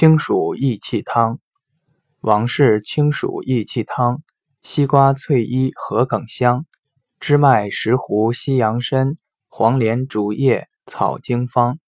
清暑益气汤，王氏清暑益气汤：西瓜翠衣荷梗香，知麦石斛西洋参，黄连竹叶草经方。